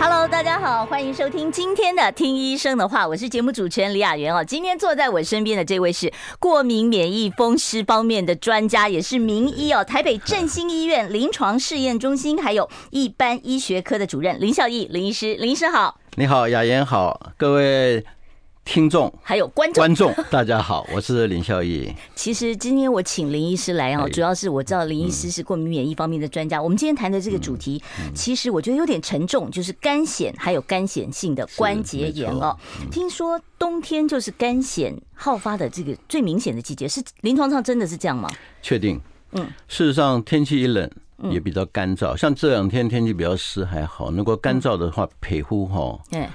Hello，大家好，欢迎收听今天的《听医生的话》，我是节目主持人李雅媛哦。今天坐在我身边的这位是过敏免疫风湿方面的专家，也是名医哦，台北振兴医院临床试验中心还有一般医学科的主任林孝义林医师，林医师好。你好，雅媛好，各位。听众还有观众，观众 大家好，我是林孝义。其实今天我请林医师来啊，主要是我知道林医师是过敏免疫方面的专家。我们今天谈的这个主题，其实我觉得有点沉重，就是干癣还有干癣性的关节炎哦。听说冬天就是干癣好发的这个最明显的季节，是临床上真的是这样吗？确定。嗯，事实上天气一冷也比较干燥，像这两天天气比较湿还好，如果干燥的话，皮肤哈，嗯。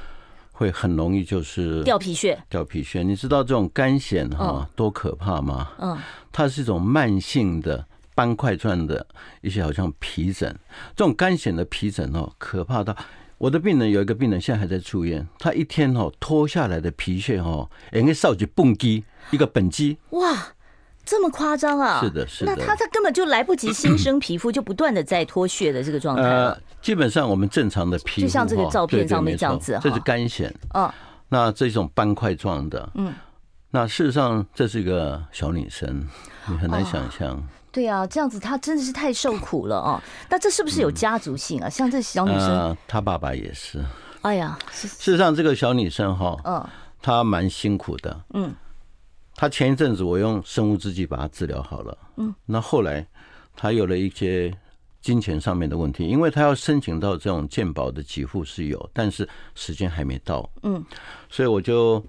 会很容易就是掉皮屑，掉皮屑。你知道这种干癣哈多可怕吗？嗯，它是一种慢性的斑块状的一些好像皮疹。这种干癣的皮疹哦，可怕到我的病人有一个病人现在还在住院，他一天哦脱下来的皮屑哦，应该少几蹦机一个本机哇。这么夸张啊！是的，是的。那他他根本就来不及新生皮肤，就不断的在脱屑的这个状态。呃，基本上我们正常的皮肤，就像这个照片上面这样子，这是干癣。哦，那这种斑块状的，嗯，那事实上这是一个小女生，你很难想象。对啊，这样子她真的是太受苦了哦。那这是不是有家族性啊？像这小女生，她爸爸也是。哎呀，事实上这个小女生哈，嗯，她蛮辛苦的，嗯。他前一阵子我用生物制剂把他治疗好了，嗯，那后来他有了一些金钱上面的问题，因为他要申请到这种健保的给付是有，但是时间还没到，嗯，所以我就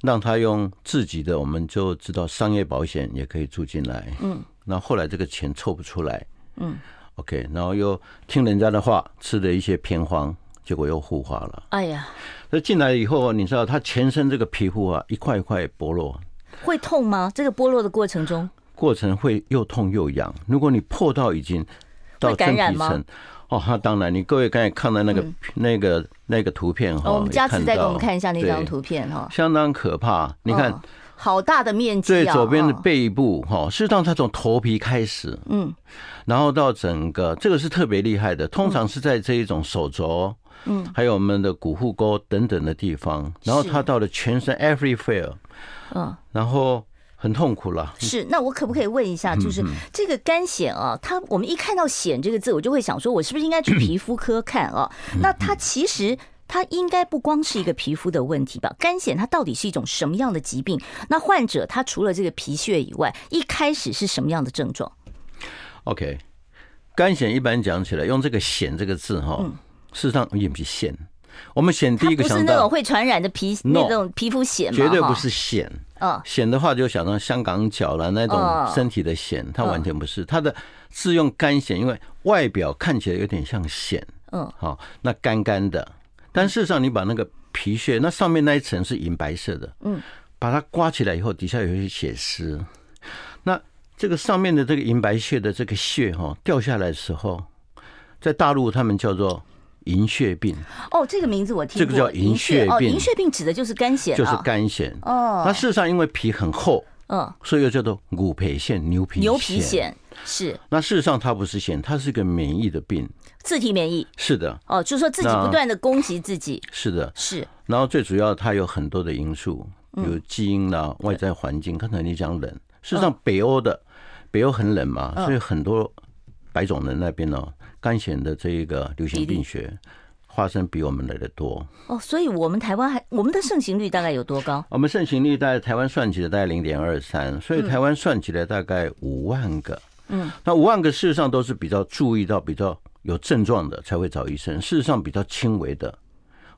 让他用自己的，我们就知道商业保险也可以住进来，嗯，那后来这个钱凑不出来，嗯，OK，然后又听人家的话，吃了一些偏方，结果又复发了，哎呀，那进来以后，你知道他全身这个皮肤啊，一块一块剥落。会痛吗？这个剥落的过程中，过程会又痛又痒。如果你破到已经到真皮层，哦，那当然，你各位刚才看到那个、嗯、那个那个图片哈，我们下次再给我们看一下那张图片哈，相当可怕。你看，哦、好大的面积、啊，最，左边的背部哈，事实上它从头皮开始，嗯，然后到整个，这个是特别厉害的，通常是在这一种手肘，嗯，还有我们的股户沟等等的地方，然后他到了全身 everywhere。嗯，然后很痛苦了。是，那我可不可以问一下，就是这个肝癣啊，它我们一看到“癣”这个字，我就会想说，我是不是应该去皮肤科看啊？那它其实它应该不光是一个皮肤的问题吧？肝癣它到底是一种什么样的疾病？那患者他除了这个皮屑以外，一开始是什么样的症状？OK，肝癣一般讲起来，用这个“癣”这个字哈，事实上也不是癬。我们癬第一个想到，不是那种会传染的皮那种皮肤癣吗？绝对不是癣。嗯，癣的话就想到香港脚了那种身体的癣，它完全不是。它的是用干癣，因为外表看起来有点像癣。嗯，好，那干干的，但事实上你把那个皮屑，那上面那一层是银白色的。嗯，把它刮起来以后，底下有一些血丝。那这个上面的这个银白屑的这个屑哈掉下来的时候，在大陆他们叫做。银屑病哦，这个名字我听过。这个叫银屑病。哦，银屑病指的就是干癬，就是干癬。哦，那事实上因为皮很厚，嗯，所以又叫做牛皮癣、牛皮牛皮癣是。那事实上它不是癣，它是一个免疫的病，自体免疫。是的。哦，就是说自己不断的攻击自己。是的，是。然后最主要它有很多的因素，比如基因啦、外在环境。刚才你讲冷，事实上北欧的北欧很冷嘛，所以很多白种人那边呢。干癬的这一个流行病学发生比我们来的多哦，所以我们台湾还我们的盛行率大概有多高？我们盛行率在台湾算起来大概零点二三，所以台湾算起来大概五万个。嗯，那五万个事实上都是比较注意到比较有症状的才会找医生，事实上比较轻微的，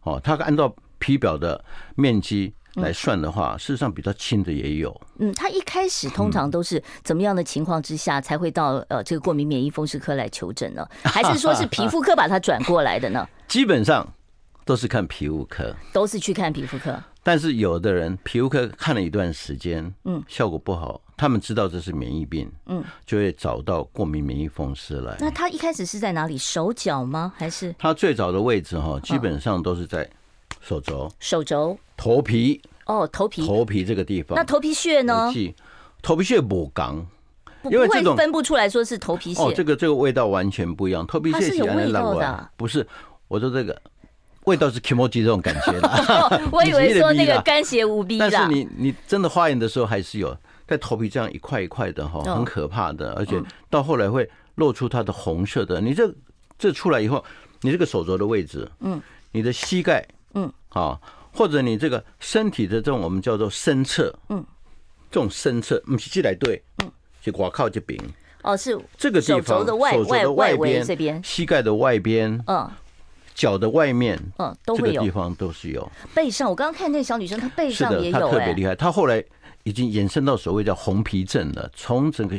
哦，他按照皮表的面积。来算的话，事实上比较轻的也有。嗯，他一开始通常都是怎么样的情况之下才会到呃这个过敏免疫风湿科来求诊呢？还是说是皮肤科把他转过来的呢？基本上都是看皮肤科，都是去看皮肤科。但是有的人皮肤科看了一段时间，嗯，效果不好，他们知道这是免疫病，嗯，就会找到过敏免疫风湿来。那他一开始是在哪里？手脚吗？还是？他最早的位置哈，基本上都是在手肘、手肘、头皮。哦，头皮，头皮这个地方。那头皮屑呢？头皮屑不刚，因为这种分不出来说是头皮屑。哦，这个这个味道完全不一样。头皮屑是有味道的，不是？我说这个。味道是 kimochi 这种感觉的，我以为说那个干血无比的。但是你你真的化验的时候还是有在头皮这样一块一块的哈，很可怕的，而且到后来会露出它的红色的。你这这出来以后，你这个手肘的位置，嗯，你的膝盖，嗯，啊，或者你这个身体的这种我们叫做身侧，嗯，这种身侧，嗯，起来对，嗯，就挂靠这边，哦，是这个地方，手肘的外外外边这边，膝盖的外边，嗯。脚的外面，嗯，都会有地方都是有。背上，我刚刚看那个小女生，她背上也有，她特别厉害。她后来已经延伸到所谓叫红皮症了，从整个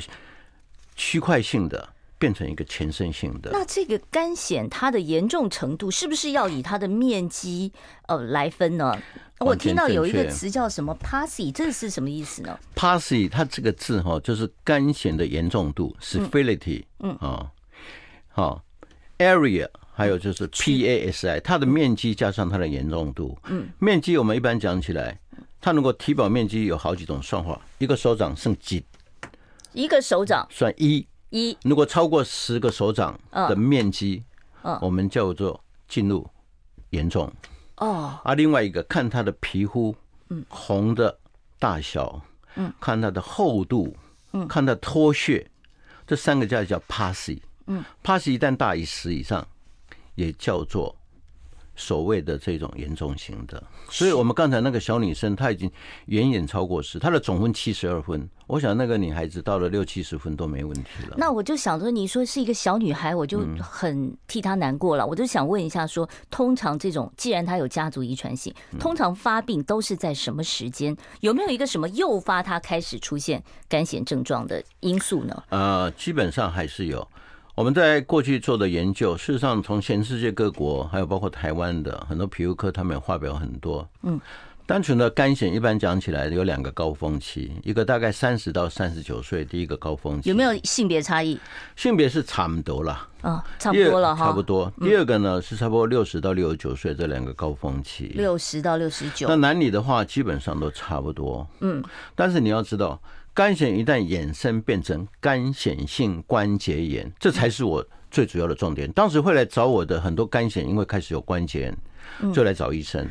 区块性的变成一个全身性的。那这个干癬它的严重程度是不是要以它的面积呃来分呢？我听到有一个词叫什么 PASI，这是什么意思呢？PASI 它这个字哈，就是干癬的严重度，severity，嗯啊，好，area。还有就是 PASI，它的面积加上它的严重度。嗯，面积我们一般讲起来，它如果体表面积有好几种算法，一个手掌剩几？一个手掌算一。一。如果超过十个手掌的面积，嗯，我们叫做进入严重。哦。啊，另外一个看它的皮肤，嗯，红的大小，嗯，看它的厚度，嗯，看它脱屑，这三个叫叫 PASI。嗯，PASI 一旦大于十以上。也叫做所谓的这种严重型的，所以我们刚才那个小女生，她已经远远超过十，她的总分七十二分。我想那个女孩子到了六七十分都没问题了。那我就想着你说是一个小女孩，我就很替她难过了。我就想问一下，说通常这种既然她有家族遗传性，通常发病都是在什么时间？有没有一个什么诱发她开始出现干癬症状的因素呢？呃，基本上还是有。我们在过去做的研究，事实上从全世界各国，还有包括台湾的很多皮肤科，他们也发表很多。嗯，单纯的干癬，一般讲起来有两个高峰期，一个大概三十到三十九岁，第一个高峰期。有没有性别差异？性别是差不多了。啊，差不多了哈。差不多。第二个呢是差不多六十到六十九岁这两个高峰期。六十到六十九。那男女的话，基本上都差不多。嗯，但是你要知道。干癬一旦衍生变成肝显性关节炎，这才是我最主要的重点。当时会来找我的很多干癬，因为开始有关节炎，就来找医生。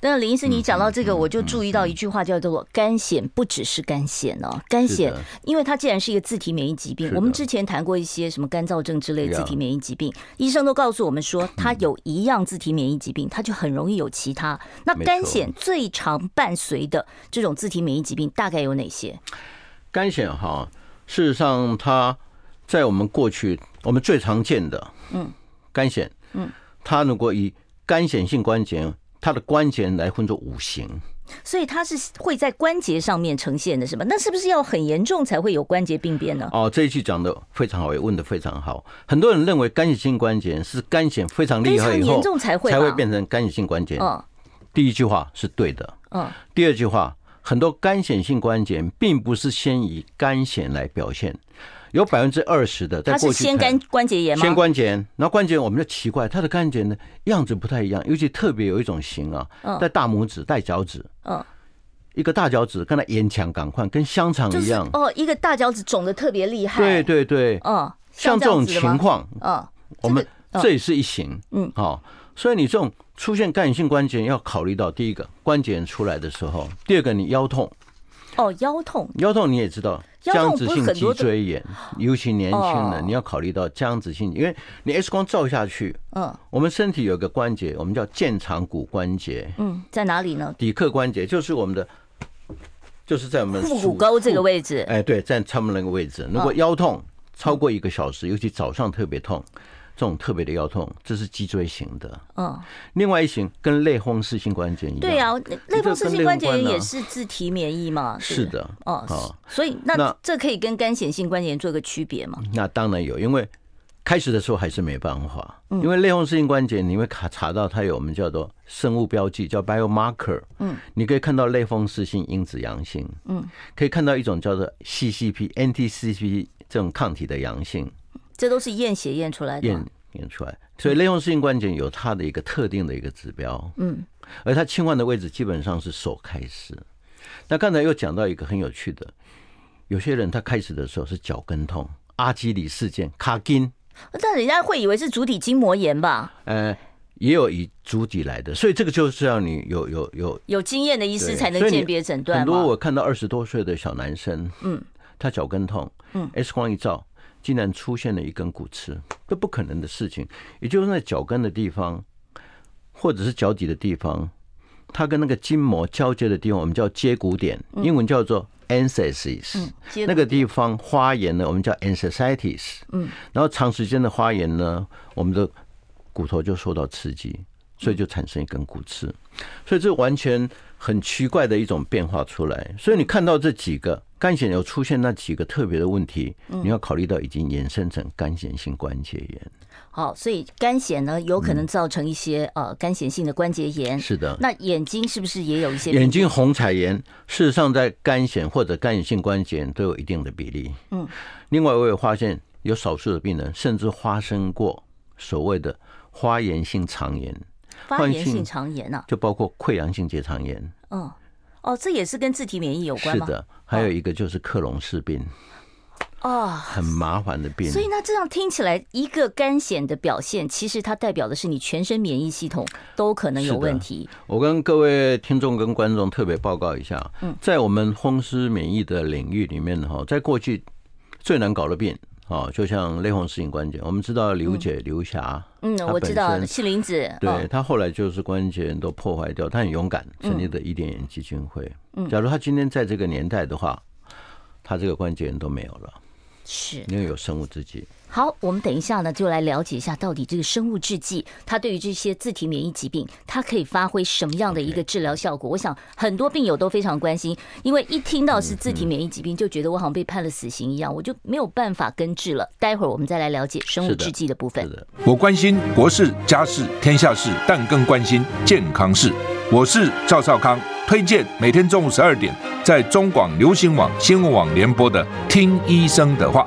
那林医师，你讲到这个，我就注意到一句话，叫做“肝显不只是肝显哦，肝显，因为它既然是一个自体免疫疾病，我们之前谈过一些什么干燥症之类的自体免疫疾病，医生都告诉我们说，它有一样自体免疫疾病，它就很容易有其他。那肝显最常伴随的这种自体免疫疾病大概有哪些？干癬哈，事实上，它在我们过去我们最常见的，嗯，干癬，嗯，它如果以干癬性关节，它的关节来分作五行，所以它是会在关节上面呈现的，是吧？那是不是要很严重才会有关节病变呢？哦，这一句讲的非常好，也问的非常好。很多人认为干癬性关节是干癬非常厉害以后，严重才会才会变成干癬性关节。嗯，第一句话是对的。嗯，第二句话。很多干癬性关节并不是先以干癬来表现，有百分之二十的在过去。它是先干关节炎吗？先关节炎，然后关节炎我们就奇怪，它的干癬的样子不太一样，尤其特别有一种型啊，在大拇指带脚趾，嗯，一个大脚趾跟它沿墙赶快跟香肠一样。哦，一个大脚趾肿的特别厉害，对对对，嗯，像这种情况，嗯，我们这也是一型，嗯，好。所以你这种出现干性关节炎要考虑到第一个关节炎出来的时候，第二个你腰痛。哦，腰痛，腰痛你也知道，僵直性脊椎炎，尤其年轻人你要考虑到僵直性，因为你 X 光照下去，嗯，我们身体有个关节，我们叫荐长骨关节，嗯，在哪里呢？骶髂关节就是我们的，就是在我们腹股沟这个位置。哎，对，在他们那个位置。如果腰痛超过一个小时，尤其早上特别痛。这种特别的腰痛，这是脊椎型的。嗯，另外一型跟类风湿性关节炎。对啊，类风湿性关节炎也是自体免疫嘛。是的。哦，所以那这可以跟干癬性关节炎做个区别吗？那当然有，因为开始的时候还是没办法，因为类风湿性关节你会查查到它有我们叫做生物标记，叫 biomarker，嗯，你可以看到类风湿性因子阳性，嗯，可以看到一种叫做 CCP、NTCP 这种抗体的阳性，这都是验血验出来的，验验出来。所以类风湿性关节有它的一个特定的一个指标，嗯，而它侵犯的位置基本上是手开始。那刚才又讲到一个很有趣的，有些人他开始的时候是脚跟痛，阿基里事件卡筋。但人家会以为是足底筋膜炎吧？呃，也有以足底来的，所以这个就是要你有有有有经验的医师才能鉴别诊断。很多我看到二十多岁的小男生，嗯，他脚跟痛，嗯，X 光一照，竟然出现了一根骨刺，这不可能的事情。也就是在脚跟的地方，或者是脚底的地方，它跟那个筋膜交接的地方，我们叫接骨点，英文叫做。Ansacies，那个地方发炎呢，我们叫 ancesitis。嗯，然后长时间的发炎呢，我们的骨头就受到刺激，所以就产生一根骨刺。所以这完全很奇怪的一种变化出来。所以你看到这几个干癬有出现那几个特别的问题，你要考虑到已经衍生成干癬性关节炎。好，所以干癬呢，有可能造成一些呃干癬性的关节炎。是的。那眼睛是不是也有一些？眼睛红彩炎，事实上在干癬或者干癬性关节炎都有一定的比例。嗯。另外，我也发现有少数的病人甚至发生过所谓的发炎性肠炎。发炎性肠炎啊，就包括溃疡性结肠炎。嗯。哦，这也是跟自体免疫有关吗？是的。还有一个就是克隆氏病。哦，很麻烦的病。所以那这样听起来，一个干癬的表现，其实它代表的是你全身免疫系统都可能有问题。我跟各位听众跟观众特别报告一下，嗯在我们风湿免疫的领域里面哈，在过去最难搞的病啊，就像类风湿性关节，我们知道刘姐刘霞，嗯，我知道细林子，对他后来就是关节都破坏掉，他很勇敢，成立的伊甸园基金会。假如他今天在这个年代的话，他这个关节炎都没有了。是，因为有生物制剂。好，我们等一下呢，就来了解一下到底这个生物制剂它对于这些自体免疫疾病，它可以发挥什么样的一个治疗效果？我想很多病友都非常关心，因为一听到是自体免疫疾病，就觉得我好像被判了死刑一样，我就没有办法根治了。待会儿我们再来了解生物制剂的部分。我关心国事、家事、天下事，但更关心健康事。我是赵少康，推荐每天中午十二点在中广流行网、新闻网联播的《听医生的话》。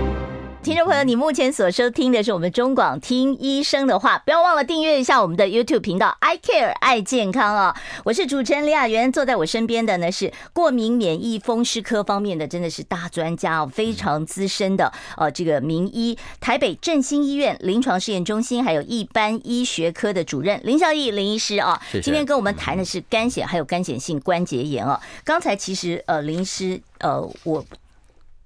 听众朋友，你目前所收听的是我们中广听医生的话，不要忘了订阅一下我们的 YouTube 频道 I Care 爱健康哦。我是主持人李雅媛，坐在我身边的呢是过敏免疫风湿科方面的真的是大专家哦，非常资深的呃这个名医，台北振兴医院临床试验中心还有一般医学科的主任林孝义林医师啊。今天跟我们谈的是肝血还有干癬性关节炎哦。刚才其实呃林医师呃我。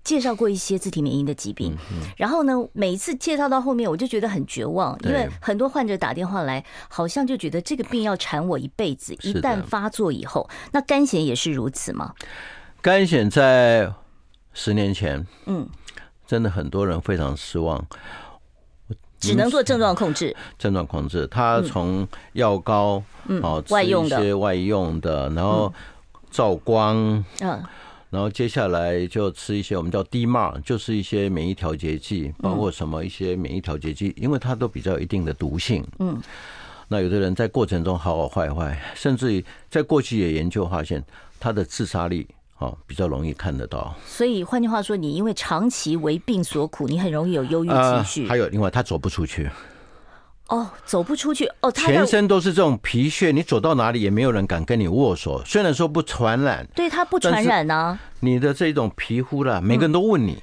介绍过一些自体免疫的疾病，然后呢，每一次介绍到后面，我就觉得很绝望，因为很多患者打电话来，好像就觉得这个病要缠我一辈子。一旦发作以后，那干癬也是如此吗？干癬在十年前，嗯，真的很多人非常失望，只能做症状控制。症状控制，他从药膏，嗯，哦，外用的，外用的，然后照光，嗯。然后接下来就吃一些我们叫 DMARD，就是一些免疫调节剂，包括什么一些免疫调节剂，因为它都比较有一定的毒性。嗯，那有的人在过程中好好坏坏，甚至于在过去也研究发现，他的自杀率哦比较容易看得到。所以换句话说，你因为长期为病所苦，你很容易有忧郁情绪。还有另外，他走不出去。哦，走不出去哦，他全身都是这种皮屑，你走到哪里也没有人敢跟你握手。虽然说不传染，对，他不传染呢。你的这种皮肤啦，每个人都问你，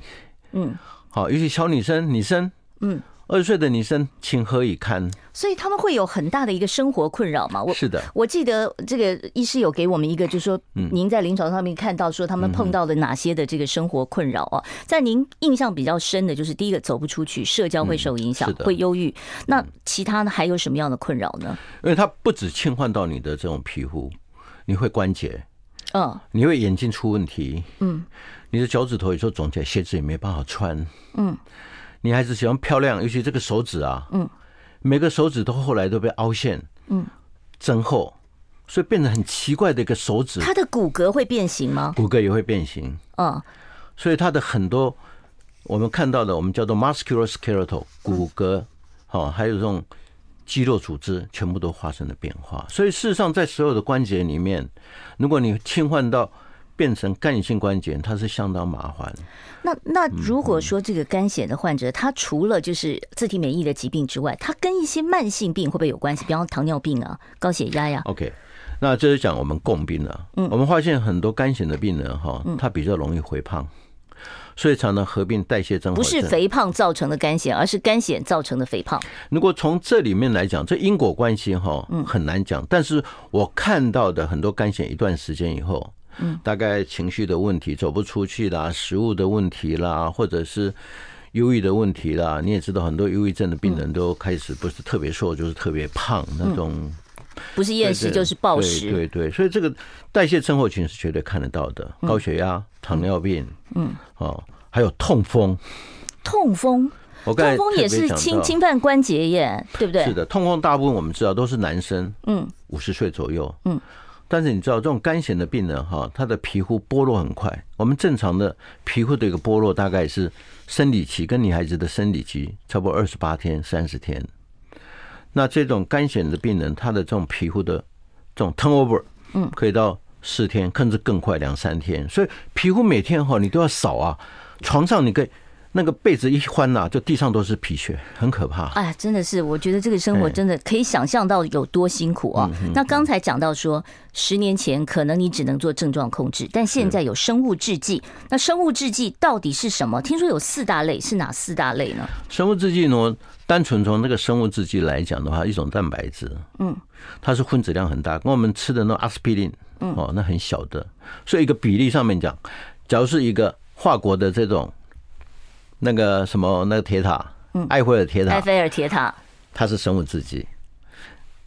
嗯，好，尤其小女生，女生，嗯。二十岁的女生情何以堪？所以他们会有很大的一个生活困扰吗？我是的，我记得这个医师有给我们一个，就是说您在临床上面看到说他们碰到了哪些的这个生活困扰啊？在您印象比较深的就是第一个走不出去，社交会受影响，会忧郁。那其他呢还有什么样的困扰呢？因为它不止侵犯到你的这种皮肤，你会关节。嗯，你会眼睛出问题，嗯，你的脚趾头有时候肿起来，鞋子也没办法穿，嗯，你还是喜欢漂亮，尤其这个手指啊，嗯，每个手指都后来都被凹陷，嗯，增厚，所以变得很奇怪的一个手指。它的骨骼会变形吗？骨骼也会变形，嗯，所以它的很多我们看到的，我们叫做 musculoskeletal 骨骼，好，还有这种。肌肉组织全部都发生了变化，所以事实上，在所有的关节里面，如果你侵犯到变成干性关节，它是相当麻烦。那那如果说这个干癬的患者，他除了就是自体免疫的疾病之外，他跟一些慢性病会不会有关系？比方糖尿病啊、高血压呀？OK，那这是讲我们共病了。嗯，我们发现很多干癬的病人哈，他比较容易肥胖。所以常常合并代谢症，不是肥胖造成的干癬，而是干癬造成的肥胖。如果从这里面来讲，这因果关系哈，很难讲。但是我看到的很多干癬一段时间以后，嗯，大概情绪的问题走不出去啦，食物的问题啦，或者是忧郁的问题啦。你也知道，很多忧郁症的病人都开始不是特别瘦，就是特别胖那种。不是厌食就是暴食，对对，所以这个代谢症候群是绝对看得到的。高血压、糖尿病，嗯，哦，还有痛风，痛风，痛风也是侵侵犯关节耶，对不对？是的，痛风大部分我们知道都是男生，嗯，五十岁左右，嗯，但是你知道这种干癣的病人哈，他的皮肤剥落很快。我们正常的皮肤的一个剥落大概是生理期跟女孩子的生理期差不多二十八天、三十天。那这种干癣的病人，他的这种皮肤的这种 turnover，嗯，可以到四天，甚至更快两三天。所以皮肤每天哈，你都要扫啊，床上你可以。那个被子一翻呐，就地上都是皮屑，很可怕。哎，真的是，我觉得这个生活真的可以想象到有多辛苦啊。那刚才讲到说，十年前可能你只能做症状控制，但现在有生物制剂。那生物制剂到底是什么？听说有四大类，是哪四大类呢？生物制剂呢，单纯从那个生物制剂来讲的话，一种蛋白质，嗯，它是分子量很大，跟我们吃的那阿司匹林，嗯哦，那很小的。所以一个比例上面讲，假如是一个跨国的这种。那个什么，那个铁塔，埃菲尔铁塔，埃菲尔铁塔，它是生物制剂。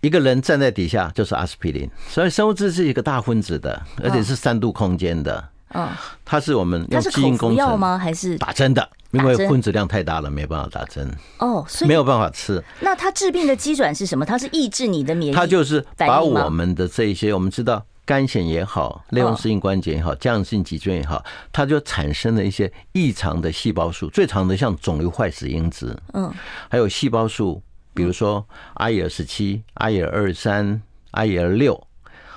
一个人站在底下就是阿司匹林，所以生物制剂是一个大分子的，而且是三度空间的。嗯，它是我们用基因工程药吗？还是打针的？因为分子量太大了，没办法打针。哦，所以没有办法吃。那它治病的机转是什么？它是抑制你的免疫？它就是把我们的这一些，我们知道。干癬也好，类风湿性关节也好，僵直性脊椎也好，它就产生了一些异常的细胞数，最常的像肿瘤坏死因子，嗯，还有细胞数，比如说 IL 十七、IL 二三、IL 六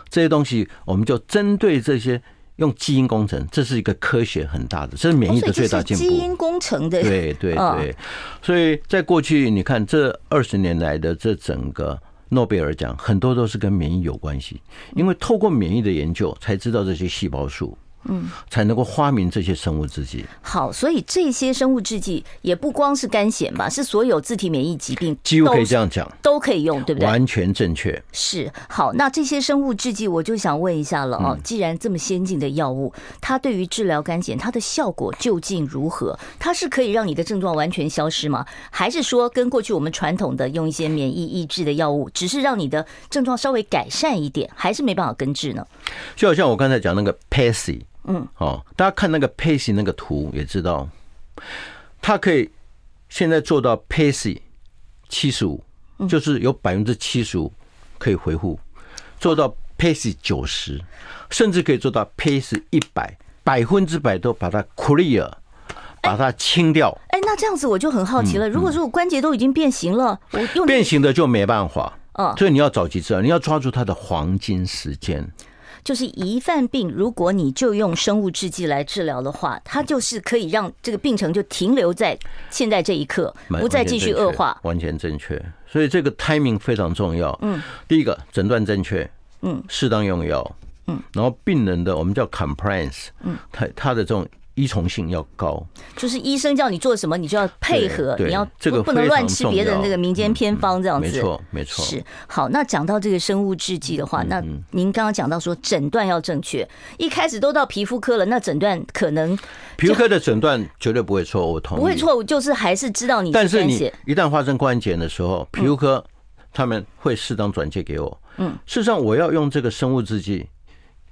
这些东西，我们就针对这些用基因工程，这是一个科学很大的，这是免疫的最大进步。基因工程的，对对对，所以在过去你看这二十年来的这整个。诺贝尔奖很多都是跟免疫有关系，因为透过免疫的研究才知道这些细胞数。嗯，才能够发明这些生物制剂。好，所以这些生物制剂也不光是干癬吧，是所有自体免疫疾病几乎可以这样讲，都可以用，对不对？完全正确。是。好，那这些生物制剂，我就想问一下了哦。既然这么先进的药物，它对于治疗干癬，它的效果究竟如何？它是可以让你的症状完全消失吗？还是说跟过去我们传统的用一些免疫抑制的药物，只是让你的症状稍微改善一点，还是没办法根治呢？就好像我刚才讲那个 PASI。嗯，好，大家看那个 PASI 那个图也知道，它可以现在做到 PASI 七十五，就是有百分之七十五可以回复，做到 PASI 九十，甚至可以做到 PASI 一百，百分之百都把它 clear，把它清掉。哎，那这样子我就很好奇了，如果说我关节都已经变形了，我用变形的就没办法，嗯，所以你要早期治疗，你要抓住它的黄金时间。就是一犯病，如果你就用生物制剂来治疗的话，它就是可以让这个病程就停留在现在这一刻，不再继续恶化。完全正确，所以这个 timing 非常重要。嗯，第一个诊断正确，嗯，适当用药，嗯，然后病人的我们叫 compliance，嗯，他他的这种。依从性要高，就是医生叫你做什么，你就要配合，你要这个不能乱吃别的那个民间偏方这样子。没错，没错。是好，那讲到这个生物制剂的话，那您刚刚讲到说诊断要正确，一开始都到皮肤科了，那诊断可能皮肤科的诊断绝对不会错误，同意。不会错误，就是还是知道你。但是你一旦发生关节的时候，皮肤科他们会适当转介给我。嗯，事实上我要用这个生物制剂。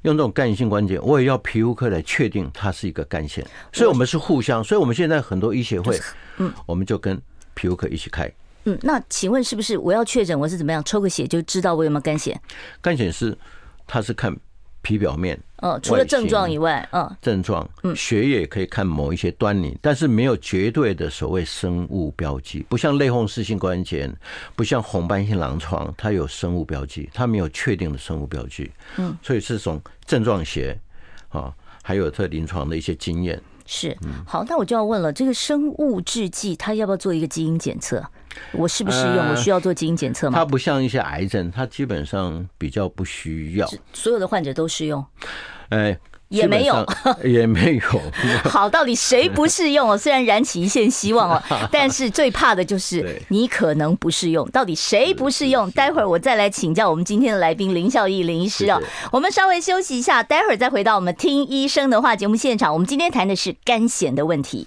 用这种干性关节，我也要皮肤科来确定它是一个干线，所以我们是互相，所以我们现在很多医协会，嗯，我们就跟皮肤科一起开。嗯，那请问是不是我要确诊我是怎么样抽个血就知道我有没有肝血？肝血是，它是看皮表面，嗯，除了症状以外，嗯，症状，嗯，血液可以看某一些端倪，但是没有绝对的所谓生物标记，不像类风湿性关节，不像红斑性狼疮，它有生物标记，它没有确定的生物标记，嗯，所以是从症状学啊，还有它临床的一些经验。是，好，那我就要问了，这个生物制剂它要不要做一个基因检测？我适不适用？我需要做基因检测吗？它不像一些癌症，它基本上比较不需要。所有的患者都适用？哎，也没有，也没有。好，到底谁不适用哦？虽然燃起一线希望哦，但是最怕的就是你可能不适用。到底谁不适用？待会儿我再来请教我们今天的来宾林孝义林医师哦。我们稍微休息一下，待会儿再回到我们听医生的话节目现场。我们今天谈的是干癬的问题。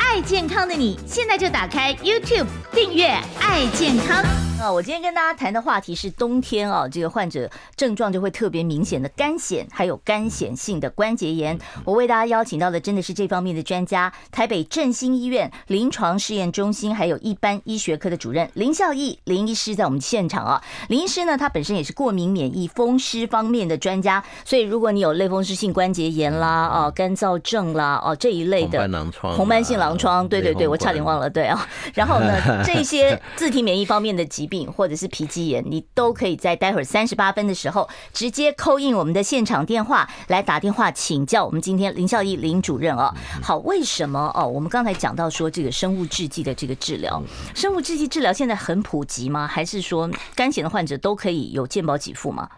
爱健康的你，现在就打开 YouTube 订阅“爱健康”。啊，我今天跟大家谈的话题是冬天啊，这个患者症状就会特别明显的干癣，还有干癣性的关节炎。我为大家邀请到的真的是这方面的专家，台北振兴医院临床试验中心还有一般医学科的主任林孝义林医师在我们现场啊。林医师呢，他本身也是过敏免疫风湿方面的专家，所以如果你有类风湿性关节炎啦、哦干燥症啦、哦这一类的红斑狼疮、红斑性狼疮，对对对，我差点忘了，对啊。然后呢，这些自体免疫方面的疾病。或者是皮肌炎，你都可以在待会儿三十八分的时候直接 call in 我们的现场电话来打电话请教我们今天林孝义林主任哦。好，为什么哦？我们刚才讲到说这个生物制剂的这个治疗，生物制剂治疗现在很普及吗？还是说干癬的患者都可以有健保给付吗？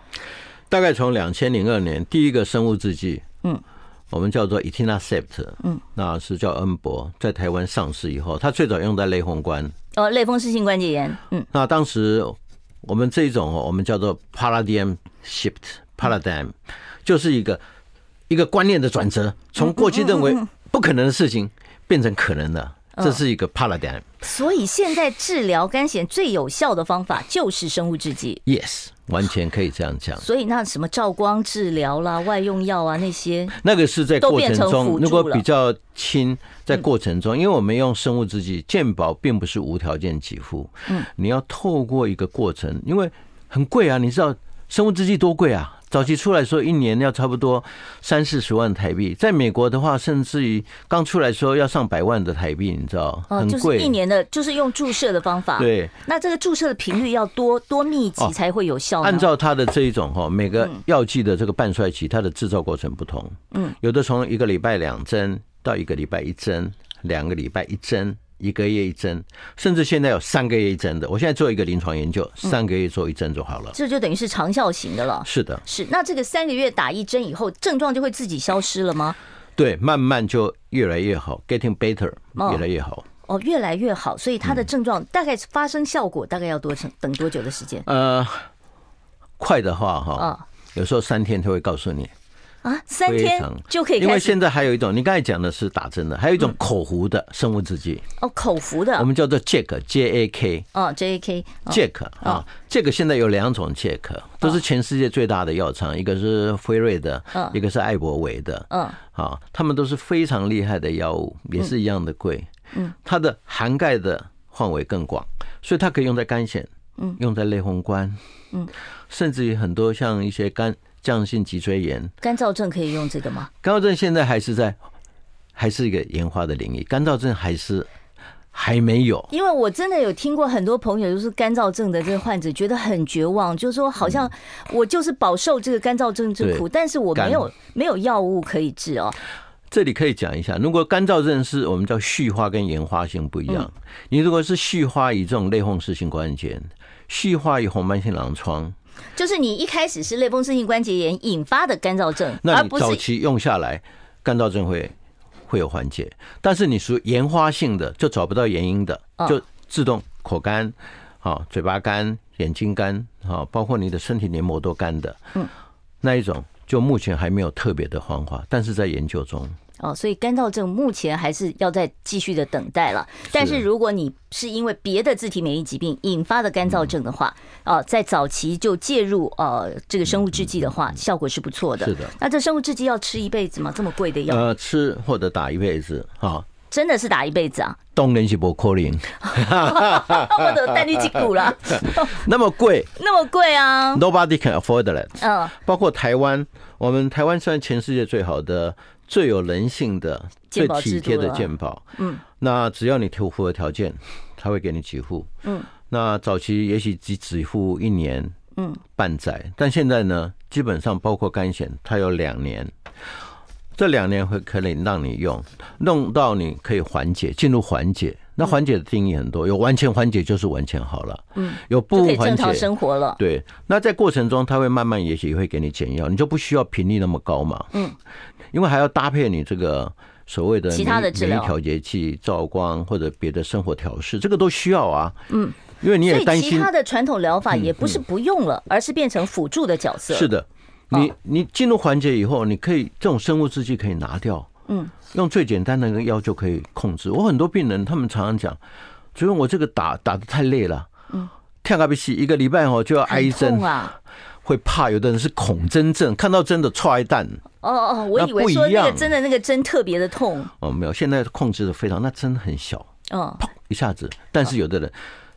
大概从两千零二年第一个生物制剂，嗯，我们叫做 Etinacept，嗯，那是叫恩博，在台湾上市以后，它最早用在类风关。哦，类风湿性关节炎。嗯，那当时我们这种哦，我们叫做 paradigm shift，paradigm 就是一个一个观念的转折，从过去认为不可能的事情变成可能的，这是一个 paradigm。所以现在治疗干癬最有效的方法就是生物制剂。Yes。完全可以这样讲，所以那什么照光治疗啦、外用药啊那些，那个是在过程中，如果比较轻，在过程中，因为我们用生物制剂，健保并不是无条件给付，嗯，你要透过一个过程，因为很贵啊，你知道生物制剂多贵啊。早期出来说一年要差不多三四十万台币，在美国的话，甚至于刚出来说要上百万的台币，你知道？很贵。就是一年的，就是用注射的方法。对。那这个注射的频率要多多密集才会有效？按照它的这一种哈，每个药剂的这个半衰期，它的制造过程不同。嗯。有的从一个礼拜两针到一个礼拜一针，两个礼拜一针。一个月一针，甚至现在有三个月一针的。我现在做一个临床研究，三个月做一针就好了。这就等于是长效型的了。是的，是。那这个三个月打一针以后，症状就会自己消失了吗？对，慢慢就越来越好，getting better，越来越好。哦，越来越好。所以它的症状大概发生效果大概要多长？等多久的时间？呃，快的话哈，有时候三天他会告诉你。啊，三天就可以。因为现在还有一种，你刚才讲的是打针的，还有一种口服的生物制剂。哦，口服的，我们叫做 Jack，J A K。哦，J A K，Jack 啊，这个现在有两种 Jack，都是全世界最大的药厂，一个是辉瑞的，一个是艾伯维的。嗯，好，他们都是非常厉害的药物，也是一样的贵。嗯，它的涵盖的范围更广，所以它可以用在肝腺，嗯，用在类风关，嗯，甚至于很多像一些肝。酱性脊椎炎、干燥症可以用这个吗？干燥症现在还是在，还是一个研发的领域。干燥症还是还没有。因为我真的有听过很多朋友，就是干燥症的这个患者，觉得很绝望，就是说好像我就是饱受这个干燥症之苦，但是我没有没有药物可以治哦。这里可以讲一下，如果干燥症是我们叫絮化跟延发性不一样，你如果是续发于这种类风湿性关节，续发于红斑性狼疮。就是你一开始是类风湿性关节炎引发的干燥症，那你早期用下来，干燥症会会有缓解。但是你属于原发性的，就找不到原因的，就自动口干，啊，嘴巴干，眼睛干，啊，包括你的身体黏膜都干的，嗯，那一种就目前还没有特别的方法，但是在研究中。哦，所以干燥症目前还是要再继续的等待了。但是如果你是因为别的自体免疫疾病引发的干燥症的话，哦，在早期就介入呃这个生物制剂的话，效果是不错的。是的。那这生物制剂要吃一辈子吗？这么贵的药？呃，吃或者打一辈子哈？真的是打一辈子啊？当然是不可能。我都带你去骨了。那么贵？那么贵啊？Nobody can afford that。嗯。包括台湾，我们台湾算全世界最好的。最有人性的、最体贴的健保，嗯，那只要你符合条件，他会给你几户，嗯，那早期也许只只付一年，嗯，半载，但现在呢，基本上包括干险，它有两年，这两年会可以让你用，弄到你可以缓解，进入缓解。那缓解的定义很多，有完全缓解就是完全好了，嗯，有部分缓解生活了，对。那在过程中，他会慢慢也许会给你减药，你就不需要频率那么高嘛，嗯，因为还要搭配你这个所谓的其他的治疗。调节器、照光或者别的生活调试，这个都需要啊，嗯，因为你也担心其他的传统疗法也不是不用了，而是变成辅助的角色。是的，你你进入环节以后，你可以这种生物制剂可以拿掉。嗯，用最简单的一个药就可以控制。我很多病人，他们常常讲，主任，我这个打打的太累了，嗯，跳个鼻息一个礼拜哦就要挨一针。啊，会怕。有的人是恐针症，看到针的踹一弹。哦哦，我以为说那个针的那个针特别的痛。哦，没有，现在控制的非常，那针很小，嗯，砰一下子。但是有的人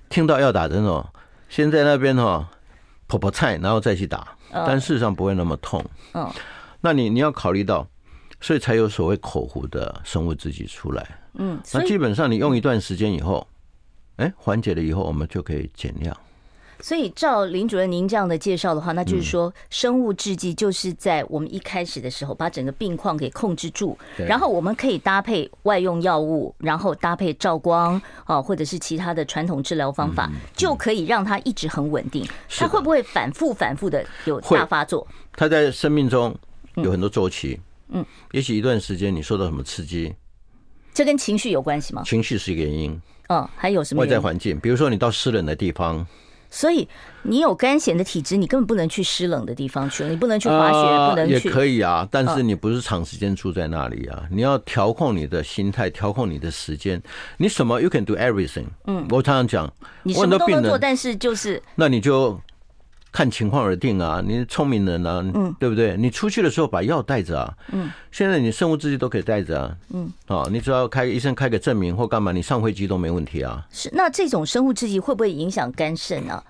听到要打针哦，先在那边哦婆婆菜，然后再去打，但事实上不会那么痛。嗯，那你你要考虑到。所以才有所谓口服的生物制剂出来。嗯，那基本上你用一段时间以后，哎，缓解了以后，我们就可以减量。所以照林主任您这样的介绍的话，那就是说生物制剂就是在我们一开始的时候把整个病况给控制住，然后我们可以搭配外用药物，然后搭配照光啊，或者是其他的传统治疗方法，就可以让它一直很稳定。它会不会反复反复的有大发作？它在生命中有很多周期。嗯，也许一段时间你受到什么刺激，这跟情绪有关系吗？情绪是一个原因。嗯，还有什么？外在环境，比如说你到湿冷的地方。所以你有干癬的体质，你根本不能去湿冷的地方去，你不能去滑雪，不能去。也可以啊，但是你不是长时间住在那里啊，你要调控你的心态，调控你的时间。你什么？You can do everything。嗯，我常常讲，你什么都能做，但是就是那你就。看情况而定啊，你聪明人啊，嗯，对不对？你出去的时候把药带着啊，嗯，现在你生物制剂都可以带着啊，嗯，啊，你只要开医生开个证明或干嘛，你上飞机都没问题啊。是，那这种生物制剂会不会影响肝肾啊？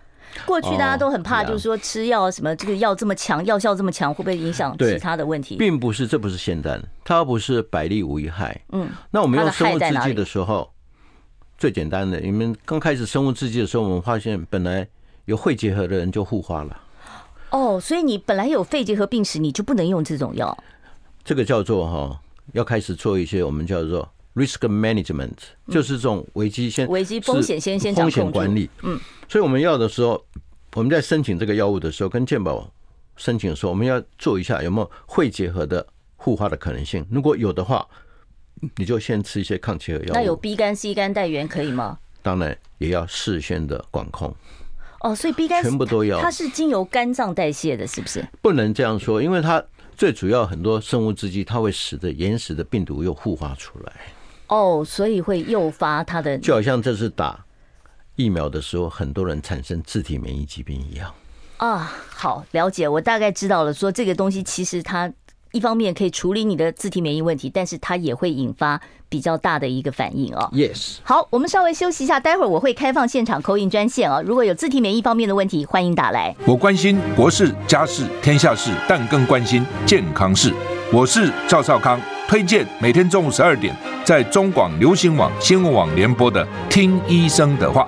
过去大家都很怕，就是说吃药什么，这个药这么强，药效这么强，会不会影响其他的问题？并不是，这不是仙丹，它不是百利无一害。嗯，那我们用生物制剂的时候，最简单的，你们刚开始生物制剂的时候，我们发现本来。有肺结核的人就互花了。哦，所以你本来有肺结核病史，你就不能用这种药。这个叫做哈，要开始做一些我们叫做 risk management，就是这种危机先危机风险先先风险管理。嗯，所以我们要的时候，我们在申请这个药物的时候，跟健保申请的时候，我们要做一下有没有肺结核的互化的可能性。如果有的话，你就先吃一些抗结核药。那有 B 肝、C 肝带源可以吗？当然也要事先的管控。哦，所以 B 肝全部都要，它是经由肝脏代谢的，是不是？不能这样说，因为它最主要很多生物制剂，它会使得原始的病毒又复发出来。哦，所以会诱发它的，就好像这是打疫苗的时候，很多人产生自体免疫疾病一样。啊，好，了解，我大概知道了。说这个东西其实它。一方面可以处理你的自体免疫问题，但是它也会引发比较大的一个反应哦。Yes。好，我们稍微休息一下，待会儿我会开放现场 call in 专线哦。如果有自体免疫方面的问题，欢迎打来。我关心国事、家事、天下事，但更关心健康事。我是赵少康，推荐每天中午十二点在中广流行网、新闻网联播的《听医生的话》。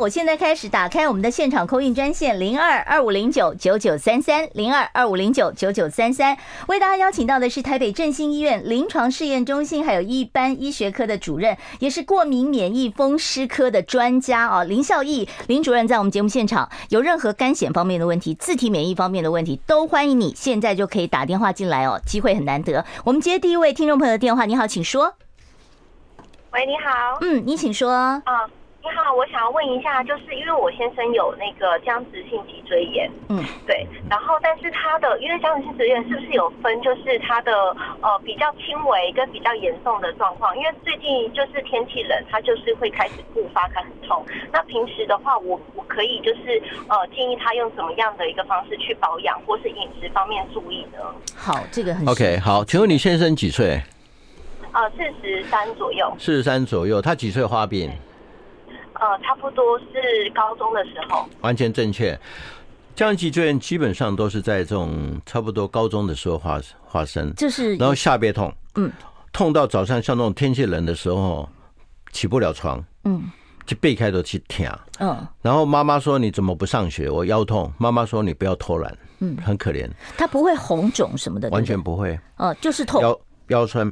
我现在开始打开我们的现场 call in 专线零二二五零九九九三三零二二五零九九九三三，为大家邀请到的是台北振兴医院临床试验中心还有一般医学科的主任，也是过敏免疫风湿科的专家啊，林孝义林主任在我们节目现场，有任何肝显方面的问题、自体免疫方面的问题，都欢迎你现在就可以打电话进来哦，机会很难得。我们接第一位听众朋友的电话，你好，请说。喂，你好。嗯，你请说。啊。你好，我想要问一下，就是因为我先生有那个僵直性脊椎炎，嗯，对，然后但是他的因为僵直性脊椎炎是不是有分，就是他的呃比较轻微跟比较严重的状况？因为最近就是天气冷，他就是会开始复发，开始痛。那平时的话，我我可以就是呃建议他用什么样的一个方式去保养，或是饮食方面注意呢？好，这个很 OK。好，请问你先生几岁？呃，四十三左右。四十三左右，他几岁发病？呃，差不多是高中的时候，完全正确。僵直脊椎炎基本上都是在这种差不多高中的时候发发生，就是然后下背痛，嗯，痛到早上像那种天气冷的时候起不了床，嗯，就背开头去疼，嗯，然后妈妈说你怎么不上学？我腰痛，妈妈说你不要偷懒，嗯，很可怜。他不会红肿什么的，完全不会，哦，就是痛，腰腰酸，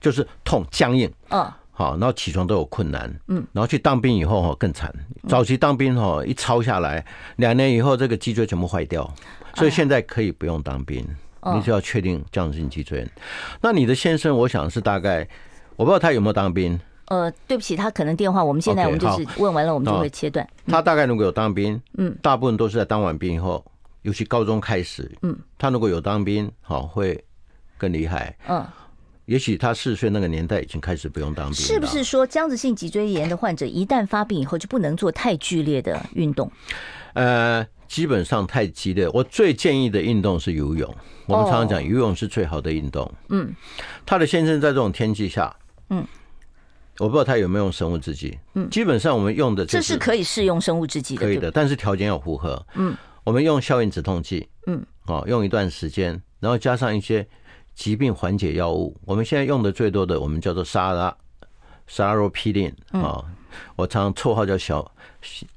就是痛僵硬，嗯。好，然后起床都有困难，嗯，然后去当兵以后哈更惨，早期当兵哈一抄下来，两年以后这个脊椎全部坏掉，所以现在可以不用当兵，你只要确定僵直性脊椎。那你的先生，我想是大概，我不知道他有没有当兵。呃，对不起，他可能电话，我们现在我们就是问完了，我们就会切断。他大概如果有当兵，嗯，大部分都是在当完兵以后，尤其高中开始，嗯，他如果有当兵，好会更厉害，嗯。也许他四十岁那个年代已经开始不用当兵了。是不是说僵直性脊椎炎的患者一旦发病以后就不能做太剧烈的运动？呃，基本上太激烈，我最建议的运动是游泳。我们常常讲游泳是最好的运动。嗯，他的先生在这种天气下，嗯，我不知道他有没有用生物制剂。嗯，基本上我们用的这是可以适用生物制剂的，可以的，但是条件要符合。嗯，我们用消炎止痛剂。嗯，哦，用一段时间，然后加上一些。疾病缓解药物，我们现在用的最多的，我们叫做沙拉沙拉罗匹林啊，我常常绰号叫小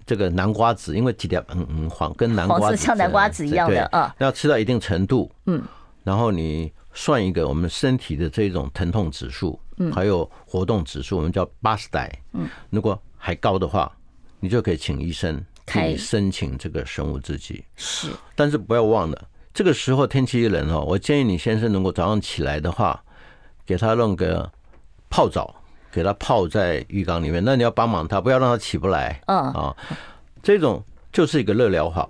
这个南瓜子，因为几条嗯嗯黄，跟南瓜子像南瓜子一样的啊，要吃到一定程度，嗯，然后你算一个我们身体的这种疼痛指数，嗯，还有活动指数，我们叫巴斯代，嗯，如果还高的话，你就可以请医生可以申请这个生物制剂，是，但是不要忘了。这个时候天气一冷哦，我建议你先生如果早上起来的话，给他弄个泡澡，给他泡在浴缸里面。那你要帮忙他，不要让他起不来。嗯啊，这种就是一个热疗法。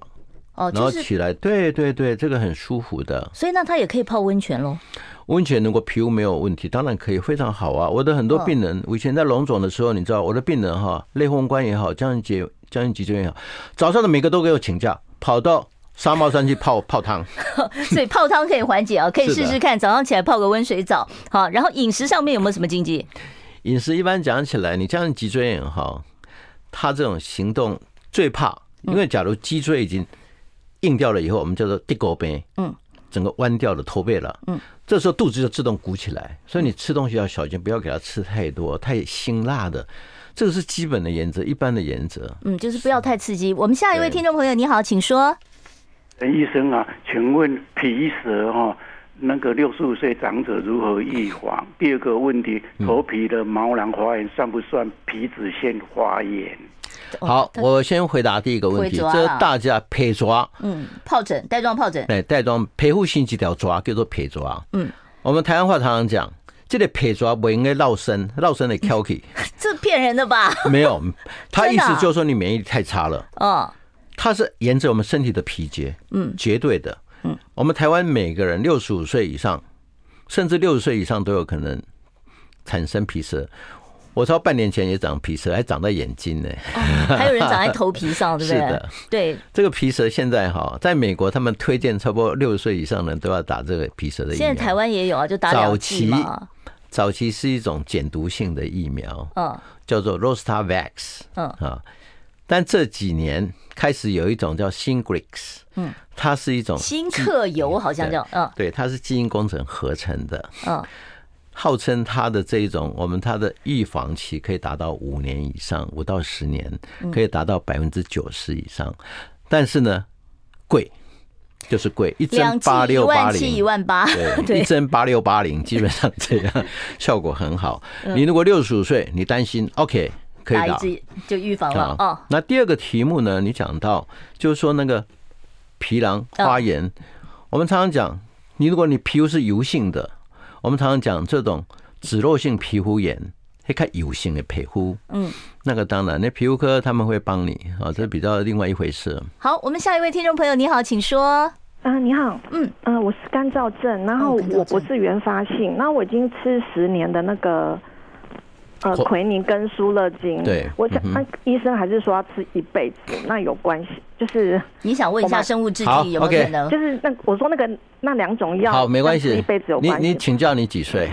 哦，然后起来，对对对，这个很舒服的。所以那他也可以泡温泉喽。温泉如果皮肤没有问题，当然可以，非常好啊。我的很多病人，我以前在龙总的时候，你知道我的病人哈，类风关也好，僵直僵直脊椎也好，早上的每个都给我请假，跑到。沙帽山去泡泡汤，所以泡汤可以缓解啊，可以试试看。早上起来泡个温水澡，好。然后饮食上面有没有什么禁忌？饮食一般讲起来，你这样脊椎炎哈，他这种行动最怕，因为假如脊椎已经硬掉了以后，我们叫做地沟背，嗯，整个弯掉了驼背了，嗯，这时候肚子就自动鼓起来，所以你吃东西要小心，不要给他吃太多太辛辣的，这个是基本的原则，一般的原则。嗯，就是不要太刺激。我们下一位听众朋友，你好，请说。陈医生啊，请问皮蛇哈，那个六十五岁长者如何预防？第二个问题，头皮的毛囊发炎算不算皮脂腺发炎？好，我先回答第一个问题，这大家皮抓，嗯，疱疹带状疱疹，对，带状皮肤性几条抓叫做皮抓，嗯，我们台湾话常常讲，这个皮抓不应该绕身，绕身的挑起，这骗人的吧？没有，他意思就是说你免疫力太差了，哦。它是沿着我们身体的皮节，嗯，绝对的，嗯，我们台湾每个人六十五岁以上，甚至六十岁以上都有可能产生皮蛇。我超半年前也长皮蛇，还长在眼睛呢，还有人长在头皮上，对不对？是的，对。这个皮蛇现在哈，在美国他们推荐差不多六十岁以上的人都要打这个皮蛇的疫苗。现在台湾也有啊，就打早期。早期是一种减毒性的疫苗，嗯，叫做 Rostavax，嗯啊。但这几年开始有一种叫新 Greeks，嗯，它是一种新克油，好像叫，嗯，对，它是基因工程合成的，嗯，号称它的这一种，我们它的预防期可以达到五年以上，五到十年，可以达到百分之九十以上。但是呢，贵就是贵，一针八六八零，一万八，对，一针八六八零，基本上这样 效果很好。你如果六十五岁，你担心，OK，可以打，就预防了哦。那第二个题目呢？你讲到就是说那个皮囊发炎，我们常常讲，你如果你皮肤是油性的。我们常常讲这种脂漏性皮肤炎，会看油性的皮肤。嗯，那个当然，那皮肤科他们会帮你啊，这比较另外一回事。好，我们下一位听众朋友，你好，请说。啊，你好，嗯嗯、呃，我是干燥症，然后我不是原发性，那我已经吃十年的那个呃奎宁跟舒乐金。对，我想那医生还是说要吃一辈子，那有关系？就是你想问一下生物制剂有没有可能？就是那我说那个那两种药好，没关系，一辈子有关系。你你请教你几岁？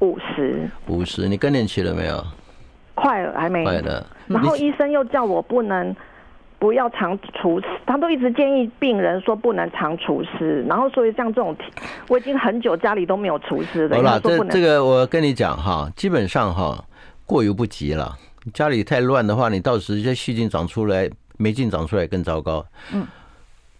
五十。五十，你更年期了没有？快了，还没。快了。然后医生又叫我不能不要常除湿，他都一直建议病人说不能常除湿。然后所以像这种，我已经很久家里都没有除湿的。好了，这这个我跟你讲哈，基本上哈过犹不及了。家里太乱的话，你到时这细菌长出来。霉菌长出来更糟糕。嗯，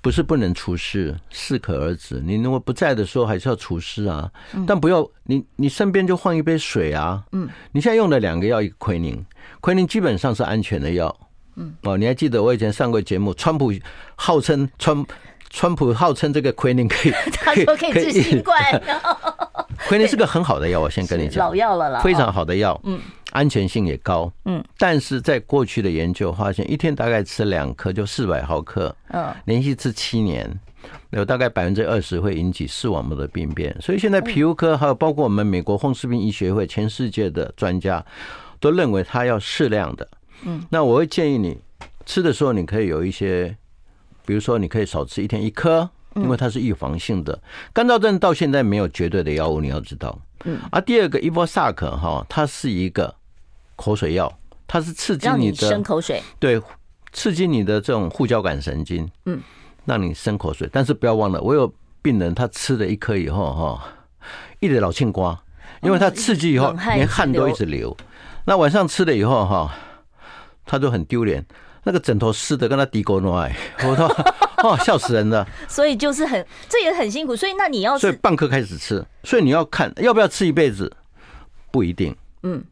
不是不能除湿，适可而止。你如果不在的时候，还是要除湿啊。但不要你你身边就放一杯水啊。嗯，你现在用的两个药，一个奎宁，奎宁基本上是安全的药。嗯，哦，你还记得我以前上过节目，川普号称川川普号称这个奎宁可以，他说可以治新冠。奎宁是个很好的药，我先跟你讲，老药了啦，非常好的药。嗯。安全性也高，嗯，但是在过去的研究发现，一天大概吃两颗就四百毫克，嗯，连续吃七年，有大概百分之二十会引起视网膜的病变。所以现在皮肤科还有包括我们美国风湿病医学会，全世界的专家都认为它要适量的，嗯，那我会建议你吃的时候，你可以有一些，比如说你可以少吃一天一颗，因为它是预防性的。干燥症到现在没有绝对的药物，你要知道，嗯，而第二个伊波萨克哈，它是一个。口水药，它是刺激你的生口水，对，刺激你的这种副交感神经，嗯，让你生口水。但是不要忘了，我有病人他吃了一颗以后哈，一直老庆瓜，因为他刺激以后连汗都一直流。那晚上吃了以后哈，他就很丢脸，那个枕头湿的跟他滴狗爱，我说哦，笑死人了。所以就是很，这也很辛苦。所以那你要所以半颗开始吃，所以你要看要不要吃一辈子，不一定，嗯。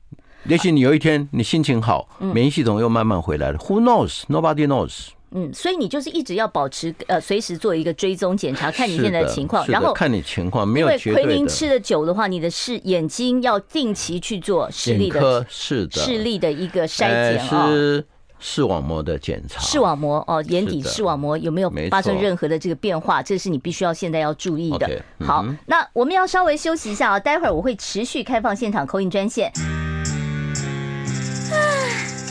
也许你有一天你心情好，免疫系统又慢慢回来了。Who knows? Nobody knows. 嗯，所以你就是一直要保持呃，随时做一个追踪检查，看你现在的情况，然后看你情况。没有绝对的。因为奎宁吃的久的话，你的视眼睛要定期去做视力的是的视力的一个筛检啊，是视网膜的检查。视网膜哦，眼底视网膜有没有发生任何的这个变化？这是你必须要现在要注意的。好，那我们要稍微休息一下啊，待会儿我会持续开放现场 call in 专线。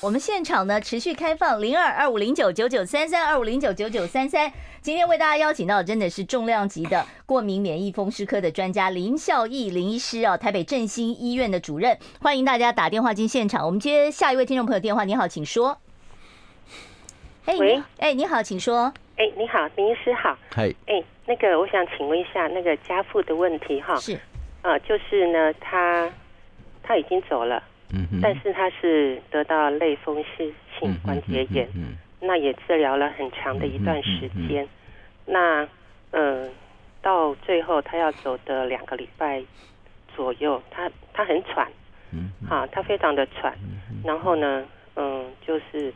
我们现场呢持续开放零二二五零九九九三三二五零九九九三三。今天为大家邀请到的真的是重量级的过敏免疫风湿科的专家林孝义林医师啊，台北振兴医院的主任，欢迎大家打电话进现场。我们接下一位听众朋友电话，你好，请说。哎喂，哎，你好，请说。哎，你好，林医师好。嗨。哎，那个我想请问一下那个家父的问题哈。是。啊，就是呢，他他已经走了。嗯，但是他是得到类风湿性关节炎，嗯，那也治疗了很长的一段时间，那嗯、呃，到最后他要走的两个礼拜左右，他他很喘，嗯，好，他非常的喘，然后呢，嗯，就是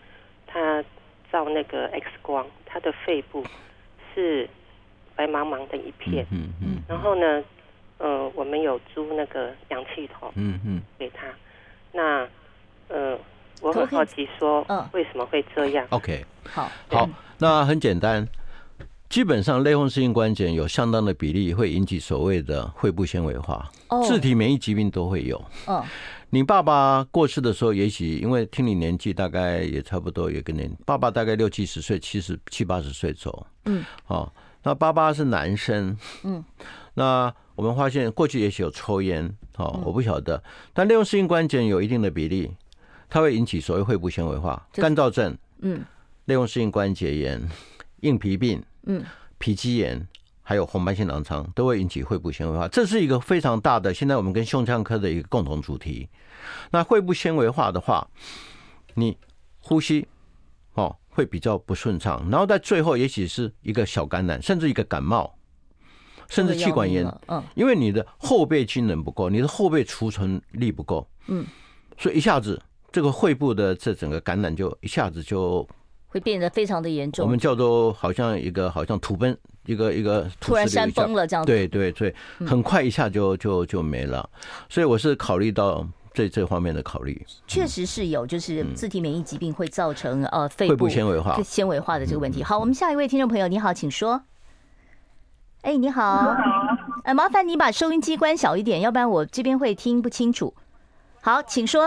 他照那个 X 光，他的肺部是白茫茫的一片，嗯嗯，然后呢，嗯、呃，我们有租那个氧气筒，嗯嗯，给他。那，呃，我很好奇，说，为什么会这样？OK，好，好，那很简单，基本上类风湿性关节有相当的比例会引起所谓的肺部纤维化，自体免疫疾病都会有。你爸爸过世的时候，也许因为听你年纪大概也差不多有个年，爸爸大概六七十岁，七十七八十岁走。嗯，好，那爸爸是男生。嗯，那我们发现过去也许有抽烟，哦，我不晓得，但类风湿性关节炎有一定的比例，它会引起所谓肺部纤维化、干燥症。嗯，类风湿性关节炎、硬皮病、嗯，皮肌炎。还有红斑性狼疮都会引起肺部纤维化，这是一个非常大的。现在我们跟胸腔科的一个共同主题。那肺部纤维化的话，你呼吸哦会比较不顺畅，然后在最后也许是一个小感染，甚至一个感冒，甚至气管炎。嗯，因为你的后备机能不够，你的后备储存力不够。嗯，所以一下子这个肺部的这整个感染就一下子就会变得非常的严重。我们叫做好像一个好像土崩。一个一个突然山崩了这样子，对对对，很快一下就就就没了，所以我是考虑到这这方面的考虑。确实是有，就是自体免疫疾病会造成呃肺部纤维化、纤维化的这个问题。好，我们下一位听众朋友，你好，请说。哎，你好，哎，麻烦你把收音机关小一点，要不然我这边会听不清楚。好，请说。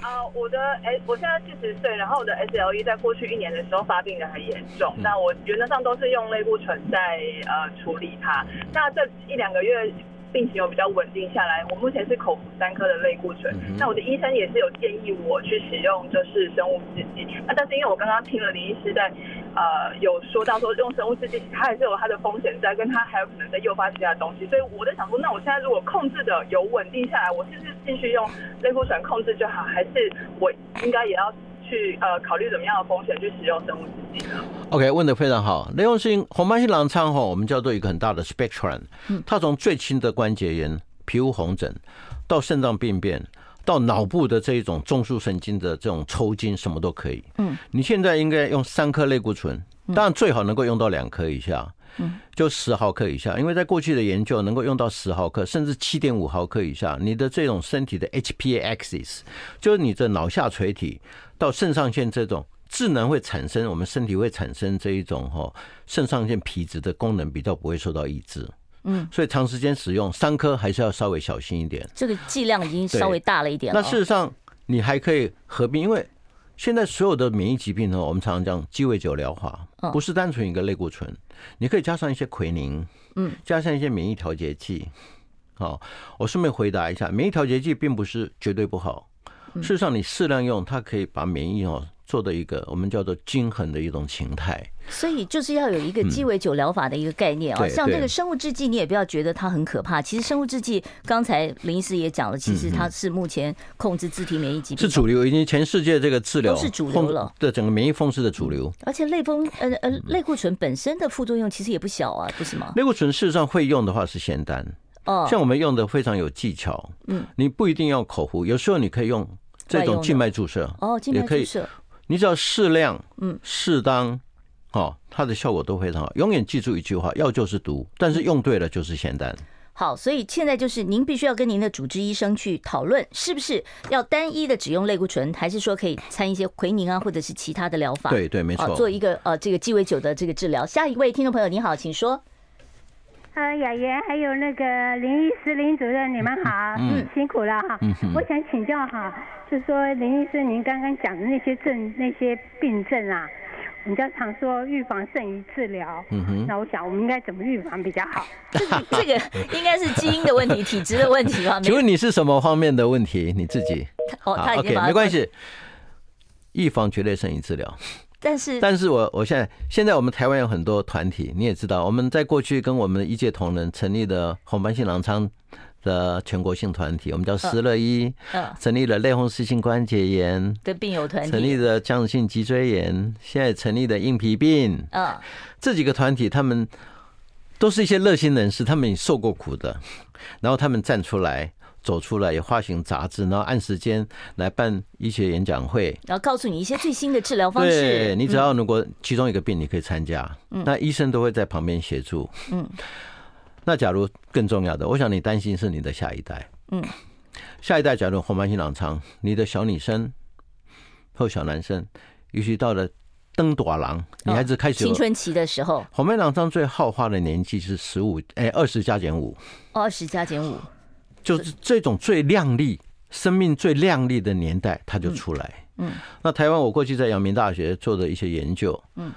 啊，我的哎我现在四十岁，然后我的 SLE 在过去一年的时候发病的很严重，那我原则上都是用类固醇在呃处理它。那这一两个月病情有比较稳定下来，我目前是口服三颗的类固醇。那我的医生也是有建议我去使用就是生物制剂，那但是因为我刚刚听了林医师在呃有说到说用生物制剂，它还是有它的风险在，跟它还有可能在诱发其他东西，所以我在想说，那我现在如果控制的有稳定下来，我是不是继续用类固醇控制就好，还是我应该也要去呃考虑怎么样的风险去使用生物制剂呢？OK，问的非常好。类风湿性红斑性狼疮哈，我们叫做一个很大的 spectrum，它从最轻的关节炎、皮肤红疹，到肾脏病变。到脑部的这一种中枢神经的这种抽筋，什么都可以。嗯，你现在应该用三颗类固醇，当然最好能够用到两颗以下。嗯，就十毫克以下，因为在过去的研究能够用到十毫克，甚至七点五毫克以下，你的这种身体的 HPA axis，就是你的脑下垂体到肾上腺这种智能会产生，我们身体会产生这一种哈肾上腺皮质的功能比较不会受到抑制。嗯，所以长时间使用三颗还是要稍微小心一点。这个剂量已经稍微大了一点了。那事实上，你还可以合并，因为现在所有的免疫疾病呢，我们常常讲鸡尾酒疗法，不是单纯一个类固醇，你可以加上一些奎宁，嗯，加上一些免疫调节剂。好，我顺便回答一下，免疫调节剂并不是绝对不好，事实上你适量用，它可以把免疫哦。做的一个我们叫做均衡的一种形态，所以就是要有一个鸡尾酒疗法的一个概念啊。像这个生物制剂，你也不要觉得它很可怕。其实生物制剂，刚才林医师也讲了，其实它是目前控制自体免疫疾病是主流，已经全世界这个治疗都是主流了对整个免疫风湿的主流。而且类风呃呃类固醇本身的副作用其实也不小啊，不是吗？类固醇事实上会用的话是仙丹哦，像我们用的非常有技巧。嗯，你不一定要口服，有时候你可以用这种静脉注射哦，静脉注射。你只要适量，嗯，适当，哦，它的效果都非常好。永远记住一句话：药就是毒，但是用对了就是仙丹。好，所以现在就是您必须要跟您的主治医生去讨论，是不是要单一的只用类固醇，还是说可以掺一些奎宁啊，或者是其他的疗法？对对，没错。做一个呃这个鸡尾酒的这个治疗。下一位听众朋友，你好，请说。呃，雅妍还有那个林医师林主任，你们好，嗯，辛苦了哈。嗯嗯。我想请教哈。就是说，林医师，您刚刚讲的那些症、那些病症啊，人家常说预防胜于治疗。嗯哼。那我想，我们应该怎么预防比较好？这个应该是基因的问题、体质的问题吧？请问你是什么方面的问题？你自己？哦，他已经没关系。预防绝对胜于治疗。但是，但是我我现在现在我们台湾有很多团体，你也知道，我们在过去跟我们的医界同仁成立的红斑性狼疮。的全国性团体，我们叫思乐医，成立了类风湿性关节炎的病友团体，成立的僵直性脊椎炎，现在成立的硬皮病，嗯，这几个团体，他们都是一些热心人士，他们也受过苦的，然后他们站出来，走出来，也发行杂志，然后按时间来办医学演讲会，然后告诉你一些最新的治疗方式。对，你只要如果其中一个病你可以参加，那医生都会在旁边协助。嗯。那假如更重要的，我想你担心是你的下一代。嗯，下一代假如红斑性狼疮，你的小女生或小男生，尤其到了登短郎，女孩子开始青春期的时候，红斑狼疮最好发的年纪是十五，哎，二十加减五。二十加减五，就是这种最亮丽、生命最亮丽的年代，它就出来。嗯，那台湾我过去在阳明大学做的一些研究，嗯，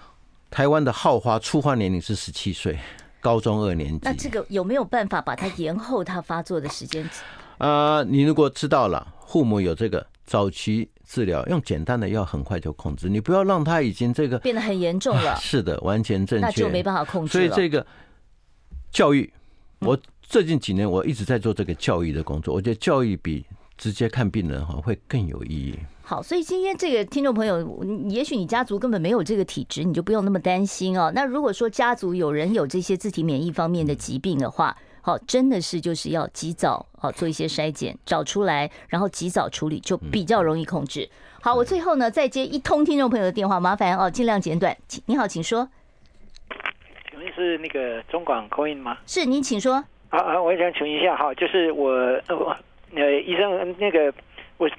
台湾的好花初花年龄是十七岁，高中二年级。那这个有没有办法把它延后它发作的时间？啊、呃，你如果知道了，父母有这个早期治疗，用简单的药很快就控制，你不要让他已经这个变得很严重了。是的，完全正确，那就没办法控制。所以这个教育，我最近几年我一直在做这个教育的工作，我觉得教育比。直接看病人哈会更有意义。好，所以今天这个听众朋友，也许你家族根本没有这个体质，你就不用那么担心哦。那如果说家族有人有这些自体免疫方面的疾病的话，好，真的是就是要及早好做一些筛检，找出来，然后及早处理，就比较容易控制。好，我最后呢再接一通听众朋友的电话，麻烦哦尽量简短。请你好，请说。请问是那个中广 call in 吗？是，您请说。啊啊，我想请问一下，哈，就是我呃。呃，医生，那个我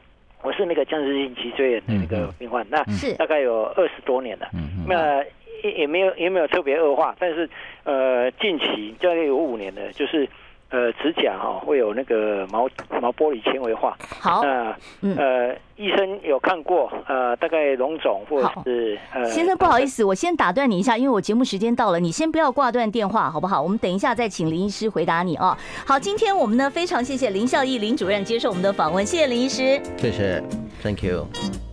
我是那个僵直性脊椎炎的那个病患，那大概有二十多年了，那也也没有也没有特别恶化，但是呃近期大概有五年了，就是。呃，指甲哈会有那个毛毛玻璃纤维化。好，那呃，医生有看过，呃，大概脓肿或者是呃。先生，不好意思，我先打断你一下，因为我节目时间到了，你先不要挂断电话，好不好？我们等一下再请林医师回答你哦。好，今天我们呢非常谢谢林孝义林主任接受我们的访问，谢谢林医师。谢谢，Thank you。